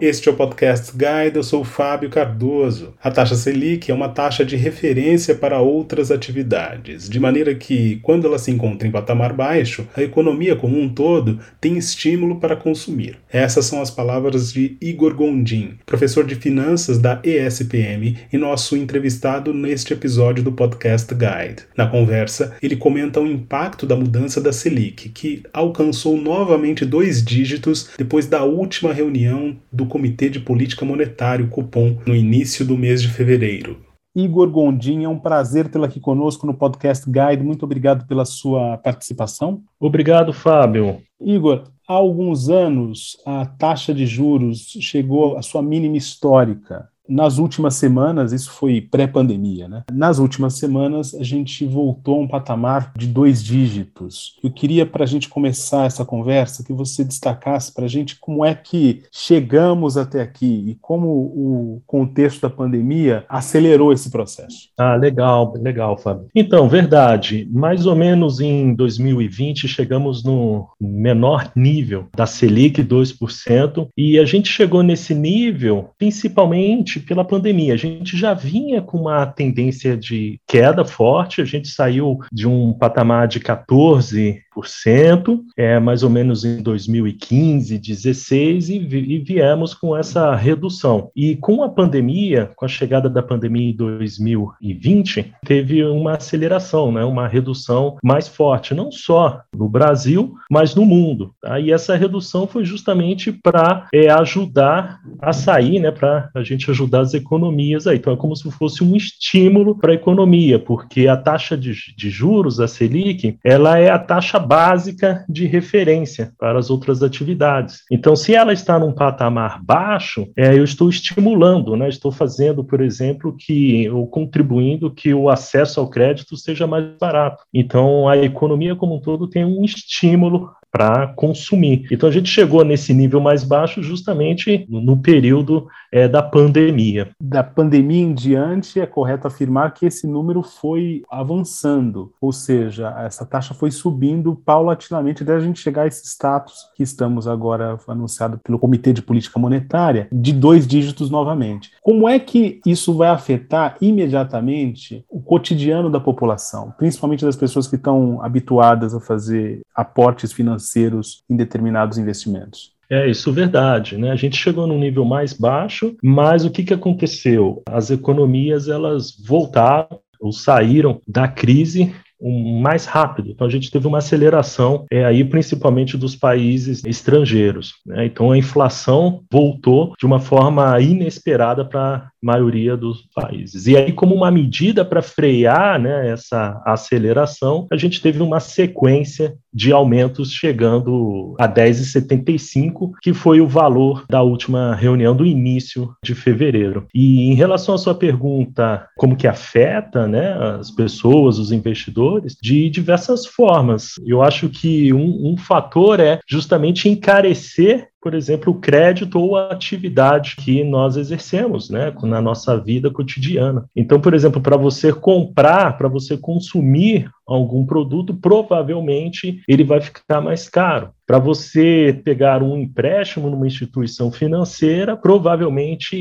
Este é o Podcast Guide, eu sou o Fábio Cardoso. A taxa Selic é uma taxa de referência para outras atividades, de maneira que, quando ela se encontra em patamar baixo, a economia como um todo tem estímulo para consumir. Essas são as palavras de Igor Gondim, professor de finanças da ESPM e nosso entrevistado neste episódio do Podcast Guide. Na conversa, ele comenta o impacto da mudança da Selic, que alcançou novamente dois dígitos depois da última reunião do Comitê de Política Monetária, o Cupom, no início do mês de fevereiro. Igor Gondim, é um prazer tê-lo aqui conosco no Podcast Guide. Muito obrigado pela sua participação. Obrigado, Fábio. Igor, há alguns anos a taxa de juros chegou à sua mínima histórica nas últimas semanas, isso foi pré-pandemia, né? Nas últimas semanas, a gente voltou a um patamar de dois dígitos. Eu queria, para a gente começar essa conversa, que você destacasse para a gente como é que chegamos até aqui e como o contexto da pandemia acelerou esse processo. Ah, legal, legal, Fábio. Então, verdade, mais ou menos em 2020 chegamos no menor nível da Selic, 2%, e a gente chegou nesse nível principalmente pela pandemia. A gente já vinha com uma tendência de queda forte, a gente saiu de um patamar de 14 é, mais ou menos em 2015, 16 e, vi, e viemos com essa redução. E com a pandemia, com a chegada da pandemia em 2020, teve uma aceleração, né, uma redução mais forte, não só no Brasil, mas no mundo. Tá? E essa redução foi justamente para é, ajudar a sair, né, para a gente ajudar as economias aí. Então é como se fosse um estímulo para a economia, porque a taxa de, de juros, a Selic, ela é a taxa básica de referência para as outras atividades. Então, se ela está num patamar baixo, é, eu estou estimulando, né, estou fazendo, por exemplo, que ou contribuindo que o acesso ao crédito seja mais barato. Então, a economia como um todo tem um estímulo para consumir. Então a gente chegou nesse nível mais baixo justamente no período é, da pandemia. Da pandemia em diante, é correto afirmar que esse número foi avançando, ou seja, essa taxa foi subindo paulatinamente até a gente chegar a esse status que estamos agora anunciado pelo Comitê de Política Monetária, de dois dígitos novamente. Como é que isso vai afetar imediatamente o cotidiano da população, principalmente das pessoas que estão habituadas a fazer aportes financeiros? Financeiros em determinados investimentos. É isso, verdade. Né? A gente chegou num nível mais baixo, mas o que, que aconteceu? As economias elas voltaram ou saíram da crise mais rápido. Então a gente teve uma aceleração é, aí principalmente dos países estrangeiros. Né? Então a inflação voltou de uma forma inesperada para maioria dos países. E aí, como uma medida para frear né, essa aceleração, a gente teve uma sequência de aumentos chegando a 10,75, que foi o valor da última reunião do início de fevereiro. E em relação à sua pergunta, como que afeta né, as pessoas, os investidores, de diversas formas. Eu acho que um, um fator é justamente encarecer por exemplo, o crédito ou a atividade que nós exercemos, né, na nossa vida cotidiana. Então, por exemplo, para você comprar, para você consumir algum produto, provavelmente ele vai ficar mais caro. Para você pegar um empréstimo numa instituição financeira, provavelmente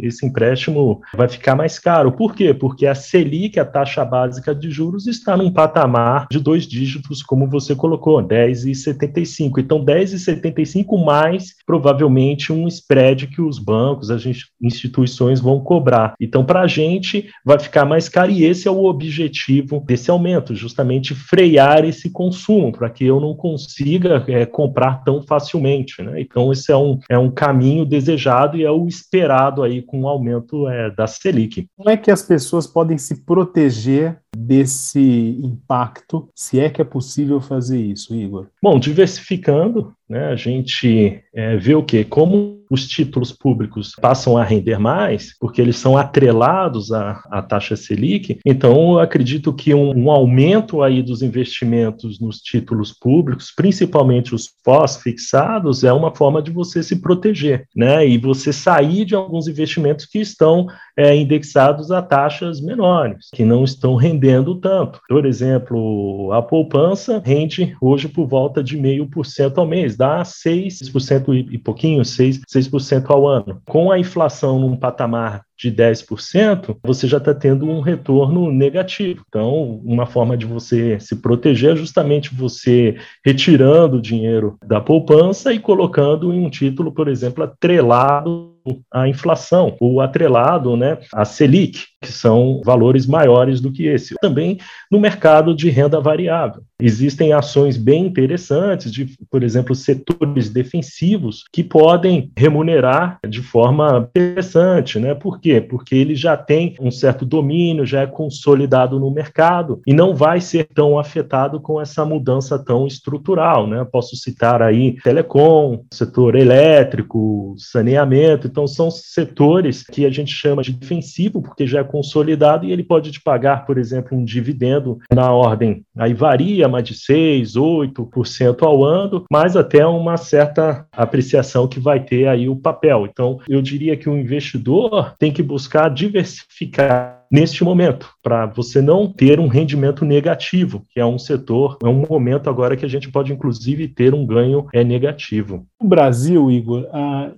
esse empréstimo vai ficar mais caro. Por quê? Porque a Selic, a taxa básica de juros, está num patamar de dois dígitos, como você colocou, 10,75. Então, 10,75 mais provavelmente um spread que os bancos, as instituições vão cobrar. Então, para a gente, vai ficar mais caro e esse é o objetivo desse aumento, justamente frear esse consumo, para que eu não consiga é, comprar tão facilmente. Né? Então, esse é um, é um caminho desejado e é o esperado aí com o aumento é, da Selic. Como é que as pessoas podem se proteger desse impacto, se é que é possível fazer isso, Igor? Bom, diversificando, né, a gente é, vê o quê? Como os títulos públicos passam a render mais, porque eles são atrelados à, à taxa Selic, então eu acredito que um, um, aumento aí dos investimentos nos títulos públicos, principalmente os pós-fixados, é uma forma de você se proteger, né? E você sair de alguns investimentos que estão é, indexados a taxas menores, que não estão rendendo rendendo tanto. Por exemplo, a poupança rende hoje por volta de meio por cento ao mês, dá 6% e pouquinho, 6%, 6% ao ano. Com a inflação num patamar de 10%, você já está tendo um retorno negativo. Então, uma forma de você se proteger é justamente você retirando o dinheiro da poupança e colocando em um título, por exemplo, atrelado à inflação, ou atrelado né, à Selic, que são valores maiores do que esse. Também no mercado de renda variável. Existem ações bem interessantes de, por exemplo, setores defensivos que podem remunerar de forma interessante, né? Por quê? Porque ele já tem um certo domínio, já é consolidado no mercado e não vai ser tão afetado com essa mudança tão estrutural, né? Posso citar aí telecom, setor elétrico, saneamento, então são setores que a gente chama de defensivo porque já é consolidado e ele pode te pagar, por exemplo, um dividendo na ordem, aí varia mais de 6, 8% ao ano, mas até uma certa apreciação que vai ter aí o papel. Então, eu diria que o investidor tem que buscar diversificar neste momento, para você não ter um rendimento negativo, que é um setor, é um momento agora que a gente pode, inclusive, ter um ganho é negativo. No Brasil, Igor,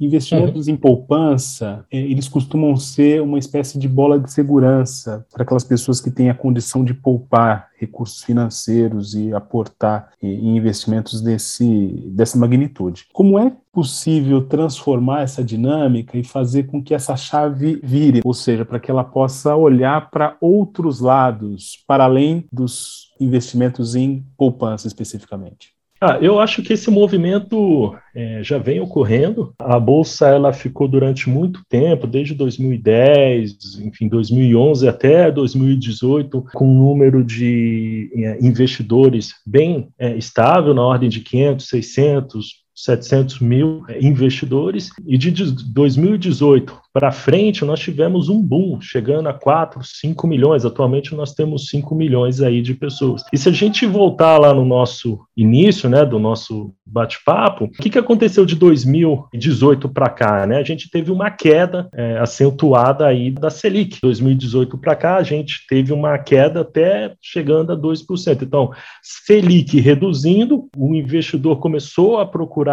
investimentos uhum. em poupança, é, eles costumam ser uma espécie de bola de segurança para aquelas pessoas que têm a condição de poupar recursos financeiros e aportar em investimentos desse, dessa magnitude. Como é possível transformar essa dinâmica e fazer com que essa chave vire, ou seja, para que ela possa olhar para outros lados, para além dos investimentos em poupança especificamente? Ah, eu acho que esse movimento é, já vem ocorrendo. A bolsa ela ficou durante muito tempo, desde 2010, enfim, 2011 até 2018, com um número de é, investidores bem é, estável, na ordem de 500, 600, 700 mil investidores, e de 2018 para frente nós tivemos um boom, chegando a 4, 5 milhões. Atualmente nós temos 5 milhões aí de pessoas. E se a gente voltar lá no nosso início, né, do nosso bate-papo, o que, que aconteceu de 2018 para cá? Né? A gente teve uma queda é, acentuada aí da Selic. 2018 para cá, a gente teve uma queda até chegando a 2%. Então, Selic reduzindo, o investidor começou a procurar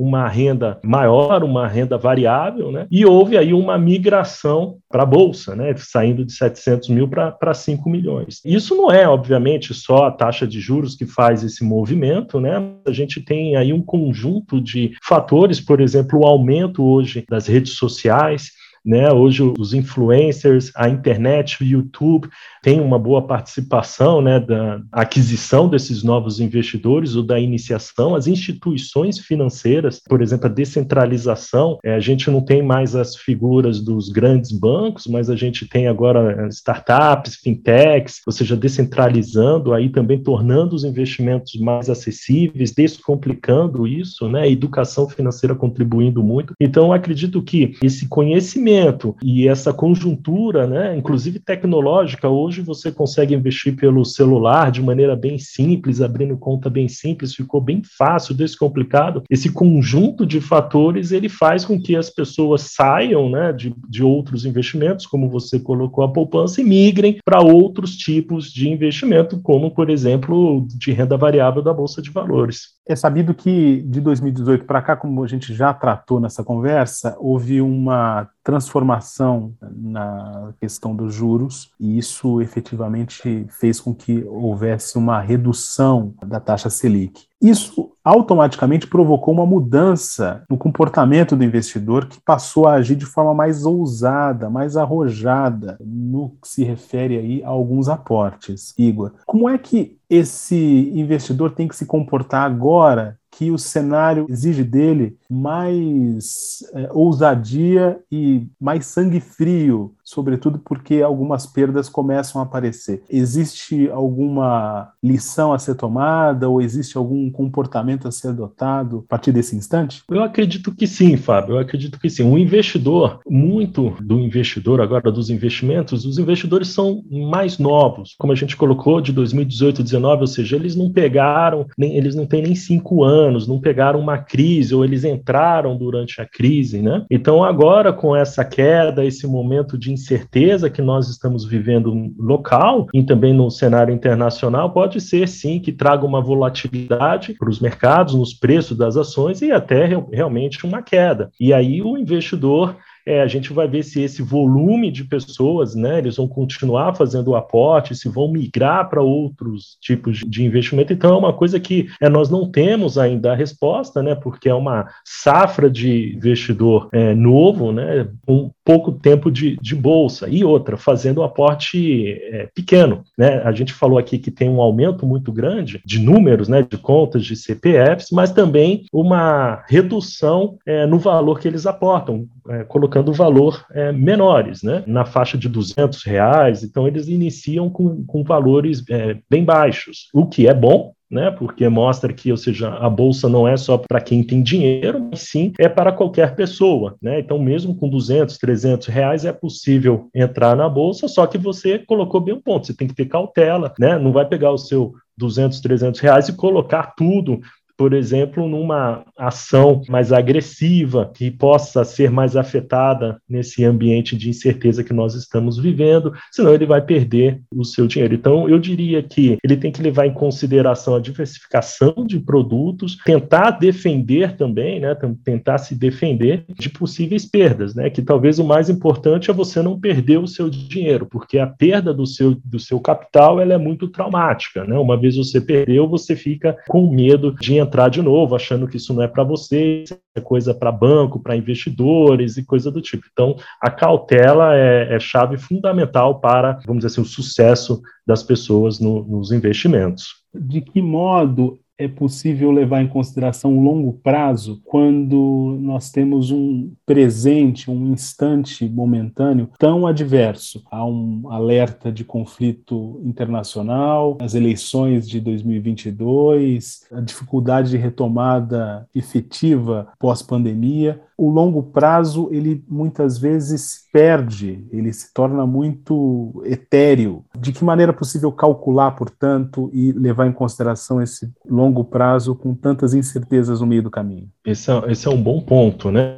uma renda maior, uma renda variável, né? E houve aí uma migração para a Bolsa, né? Saindo de 700 mil para 5 milhões. Isso não é, obviamente, só a taxa de juros que faz esse movimento, né? A gente tem aí um conjunto de fatores, por exemplo, o aumento hoje das redes sociais, né? Hoje os influencers, a internet, o YouTube tem uma boa participação né, da aquisição desses novos investidores ou da iniciação. As instituições financeiras, por exemplo, a descentralização, é, a gente não tem mais as figuras dos grandes bancos, mas a gente tem agora startups, fintechs, ou seja, descentralizando aí também tornando os investimentos mais acessíveis, descomplicando isso, né? A educação financeira contribuindo muito. Então, acredito que esse conhecimento conhecimento e essa conjuntura, né, inclusive tecnológica, hoje você consegue investir pelo celular de maneira bem simples, abrindo conta bem simples, ficou bem fácil, descomplicado. Esse conjunto de fatores ele faz com que as pessoas saiam né, de, de outros investimentos, como você colocou a poupança, e migrem para outros tipos de investimento, como, por exemplo, de renda variável da Bolsa de Valores. É sabido que de 2018 para cá, como a gente já tratou nessa conversa, houve uma transformação na questão dos juros e isso efetivamente fez com que houvesse uma redução da taxa Selic. Isso automaticamente provocou uma mudança no comportamento do investidor que passou a agir de forma mais ousada, mais arrojada no que se refere aí a alguns aportes. Igor, como é que esse investidor tem que se comportar agora que o cenário exige dele mais é, ousadia e mais sangue frio, sobretudo porque algumas perdas começam a aparecer. Existe alguma lição a ser tomada ou existe algum comportamento a ser adotado a partir desse instante? Eu acredito que sim, Fábio. Eu acredito que sim. O investidor, muito do investidor agora dos investimentos, os investidores são mais novos, como a gente colocou de 2018, 2019, ou seja, eles não pegaram, nem eles não têm nem cinco anos, não pegaram uma crise ou eles entraram durante a crise, né? Então agora com essa queda, esse momento de incerteza que nós estamos vivendo local e também no cenário internacional, pode ser sim que traga uma volatilidade para os mercados, nos preços das ações e até realmente uma queda. E aí o investidor é, a gente vai ver se esse volume de pessoas, né, eles vão continuar fazendo o aporte, se vão migrar para outros tipos de investimento. Então, é uma coisa que é, nós não temos ainda a resposta, né, porque é uma safra de investidor é, novo, né, com pouco tempo de, de bolsa. E outra, fazendo um aporte é, pequeno. Né? A gente falou aqui que tem um aumento muito grande de números, né, de contas de CPFs, mas também uma redução é, no valor que eles aportam, é, colocando valor é, menores, né, na faixa de 200 reais. Então, eles iniciam com, com valores é, bem baixos, o que é bom, né? Porque mostra que, ou seja, a bolsa não é só para quem tem dinheiro, mas sim é para qualquer pessoa, né? Então, mesmo com 200, 300 reais é possível entrar na bolsa, só que você colocou bem um ponto, você tem que ter cautela, né? Não vai pegar o seu 200, 300 reais e colocar tudo por exemplo, numa ação mais agressiva, que possa ser mais afetada nesse ambiente de incerteza que nós estamos vivendo, senão ele vai perder o seu dinheiro. Então, eu diria que ele tem que levar em consideração a diversificação de produtos, tentar defender também, né, tentar se defender de possíveis perdas, né, que talvez o mais importante é você não perder o seu dinheiro, porque a perda do seu, do seu capital ela é muito traumática, né? Uma vez você perdeu, você fica com medo de entrar entrar de novo achando que isso não é para você, é coisa para banco, para investidores e coisa do tipo. Então, a cautela é, é, chave fundamental para, vamos dizer assim, o sucesso das pessoas no, nos investimentos. De que modo é possível levar em consideração o longo prazo quando nós temos um presente, um instante momentâneo tão adverso? Há um alerta de conflito internacional, as eleições de 2022, a dificuldade de retomada efetiva pós-pandemia o longo prazo ele muitas vezes perde, ele se torna muito etéreo. De que maneira é possível calcular, portanto, e levar em consideração esse longo prazo com tantas incertezas no meio do caminho? Esse é, esse é um bom ponto, né?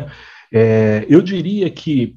É, eu diria que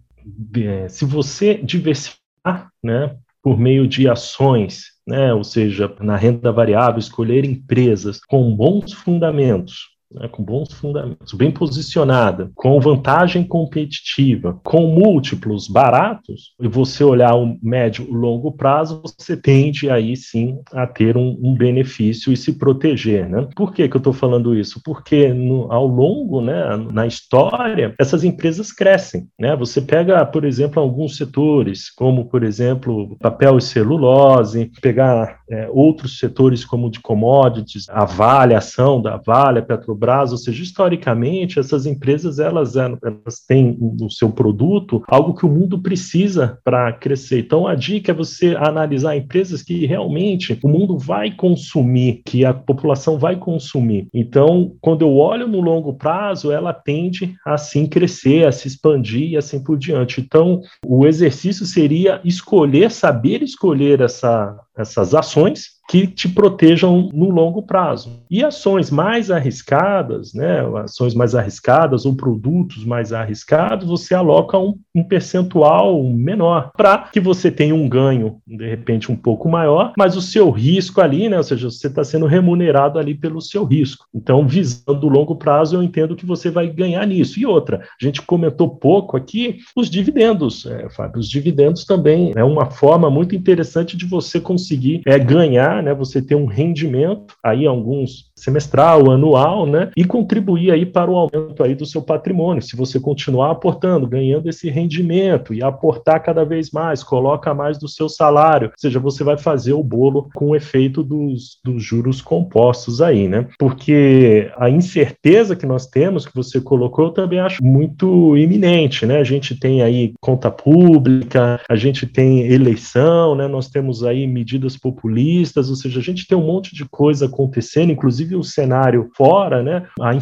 é, se você diversificar, né, por meio de ações, né, ou seja, na renda variável, escolher empresas com bons fundamentos, né, com bons fundamentos, bem posicionada, com vantagem competitiva, com múltiplos baratos, e você olhar o médio e longo prazo, você tende aí sim a ter um, um benefício e se proteger. Né? Por que, que eu estou falando isso? Porque no, ao longo, né, na história, essas empresas crescem. Né? Você pega, por exemplo, alguns setores, como, por exemplo, papel e celulose, pegar é, outros setores como de commodities, a Vale, a ação da Vale, a Petrobras, ou seja, historicamente essas empresas elas, elas têm no seu produto algo que o mundo precisa para crescer. Então a dica é você analisar empresas que realmente o mundo vai consumir, que a população vai consumir. Então, quando eu olho no longo prazo, ela tende a assim crescer, a se expandir e assim por diante. Então, o exercício seria escolher, saber escolher essa, essas ações ações que te protejam no longo prazo. E ações mais arriscadas, né, ações mais arriscadas ou produtos mais arriscados, você aloca um, um percentual menor para que você tenha um ganho, de repente, um pouco maior, mas o seu risco ali, né, ou seja, você está sendo remunerado ali pelo seu risco. Então, visando o longo prazo, eu entendo que você vai ganhar nisso. E outra, a gente comentou pouco aqui os dividendos, é, Fábio, os dividendos também é uma forma muito interessante de você conseguir é, ganhar né, você ter um rendimento, aí alguns semestral, anual, né, e contribuir aí para o aumento aí do seu patrimônio. Se você continuar aportando, ganhando esse rendimento e aportar cada vez mais, coloca mais do seu salário, ou seja, você vai fazer o bolo com o efeito dos, dos juros compostos aí, né? Porque a incerteza que nós temos, que você colocou, eu também acho muito iminente, né? A gente tem aí conta pública, a gente tem eleição, né? Nós temos aí medidas populistas, ou seja, a gente tem um monte de coisa acontecendo, inclusive o cenário fora, né? A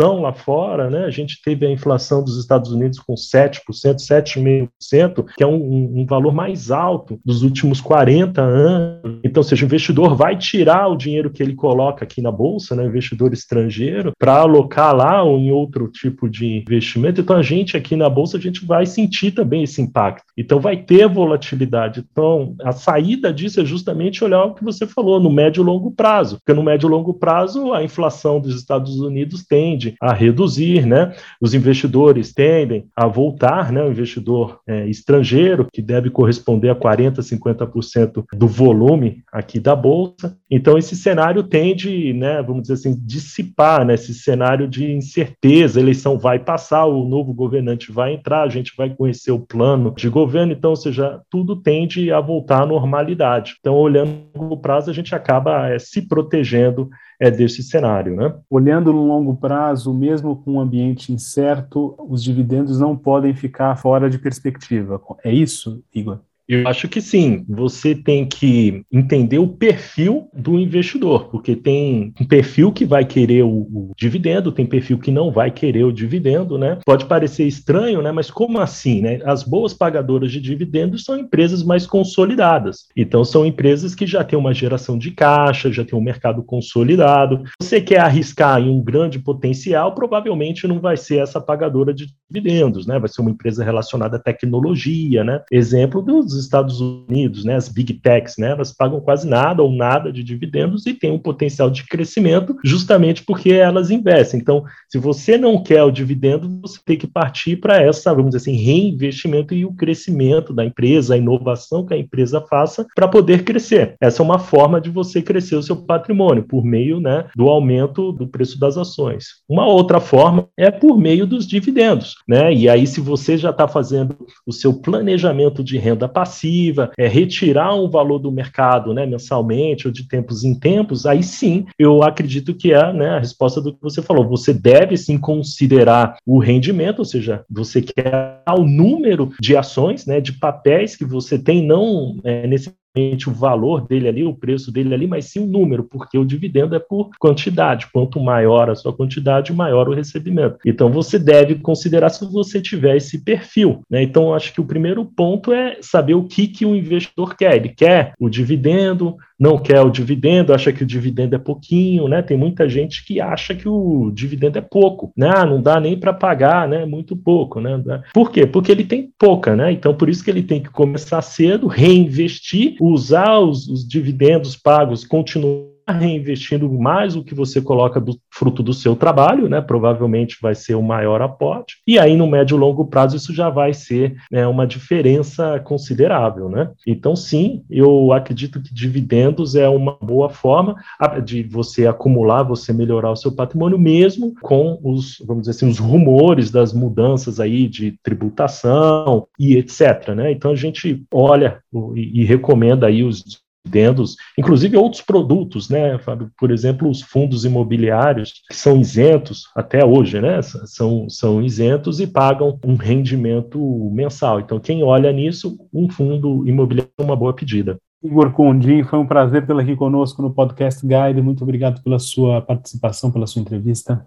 inflação lá fora, né? A gente teve a inflação dos Estados Unidos com 7%, 7,5%, que é um, um, valor mais alto dos últimos 40 anos. Então, seja, o investidor vai tirar o dinheiro que ele coloca aqui na bolsa, né? Investidor estrangeiro, para alocar lá ou em outro tipo de investimento. Então, a gente aqui na bolsa, a gente vai sentir também esse impacto. Então, vai ter volatilidade. Então, a saída disso é justamente olhar o que você falou, no médio e longo prazo. Porque no médio e longo prazo, a inflação dos Estados Unidos tende a reduzir, né? Os investidores tendem a voltar, né? O investidor é, estrangeiro, que deve corresponder a 40%, 50% do volume aqui da Bolsa. Então, esse cenário tende, né, vamos dizer assim, dissipar né, esse cenário de incerteza. A eleição vai passar, o novo governante vai entrar, a gente vai conhecer o plano de governo, então, ou seja, tudo tende a voltar à normalidade. Então, olhando longo prazo, a gente acaba é, se protegendo é desse cenário. Né? Olhando no longo prazo, mesmo com um ambiente incerto, os dividendos não podem ficar fora de perspectiva. É isso, Igor? Eu acho que sim. Você tem que entender o perfil do investidor, porque tem um perfil que vai querer o, o, dividendo, tem perfil que não vai querer o dividendo, né? Pode parecer estranho, né? Mas como assim, né? As boas pagadoras de dividendos são empresas mais consolidadas. Então são empresas que já têm uma geração de caixa, já têm um mercado consolidado. Você quer arriscar em um grande potencial, provavelmente não vai ser essa pagadora de dividendos, né? Vai ser uma empresa relacionada à tecnologia, né? Exemplo dos Estados Unidos, né, as big techs, né, elas pagam quase nada ou nada de dividendos e têm um potencial de crescimento justamente porque elas investem. Então, se você não quer o dividendo, você tem que partir para essa, vamos dizer assim, reinvestimento e o crescimento da empresa, a inovação que a empresa faça para poder crescer. Essa é uma forma de você crescer o seu patrimônio por meio, né, do aumento do preço das ações. Uma outra forma é por meio dos dividendos, né? E aí se você já está fazendo o seu planejamento de renda passiva passiva, é, retirar um valor do mercado né, mensalmente ou de tempos em tempos, aí sim eu acredito que é né, a resposta do que você falou. Você deve sim considerar o rendimento, ou seja, você quer o número de ações, né, de papéis que você tem, não é, nesse o valor dele ali, o preço dele ali, mas sim o número, porque o dividendo é por quantidade. Quanto maior a sua quantidade, maior o recebimento. Então você deve considerar se você tiver esse perfil. Né? Então acho que o primeiro ponto é saber o que, que o investidor quer. Ele quer o dividendo, não quer o dividendo, acha que o dividendo é pouquinho, né? Tem muita gente que acha que o dividendo é pouco, né? Ah, não dá nem para pagar, né? Muito pouco, né? Por quê? Porque ele tem pouca, né? Então por isso que ele tem que começar cedo, reinvestir, usar os, os dividendos pagos, continuar reinvestindo mais o que você coloca do fruto do seu trabalho, né? Provavelmente vai ser o maior aporte. E aí, no médio e longo prazo, isso já vai ser né, uma diferença considerável, né? Então, sim, eu acredito que dividendos é uma boa forma de você acumular, você melhorar o seu patrimônio, mesmo com os, vamos dizer assim, os rumores das mudanças aí de tributação e etc. Né? Então a gente olha e, recomenda aí os dividendos, inclusive outros produtos, né, Fábio? Por exemplo, os fundos imobiliários que são isentos até hoje, né? São, são isentos e pagam um rendimento mensal. Então, quem olha nisso, um fundo imobiliário é uma boa pedida. Igor Condim, foi um prazer tê-lo aqui conosco no Podcast Guide. Muito obrigado pela sua participação, pela sua entrevista.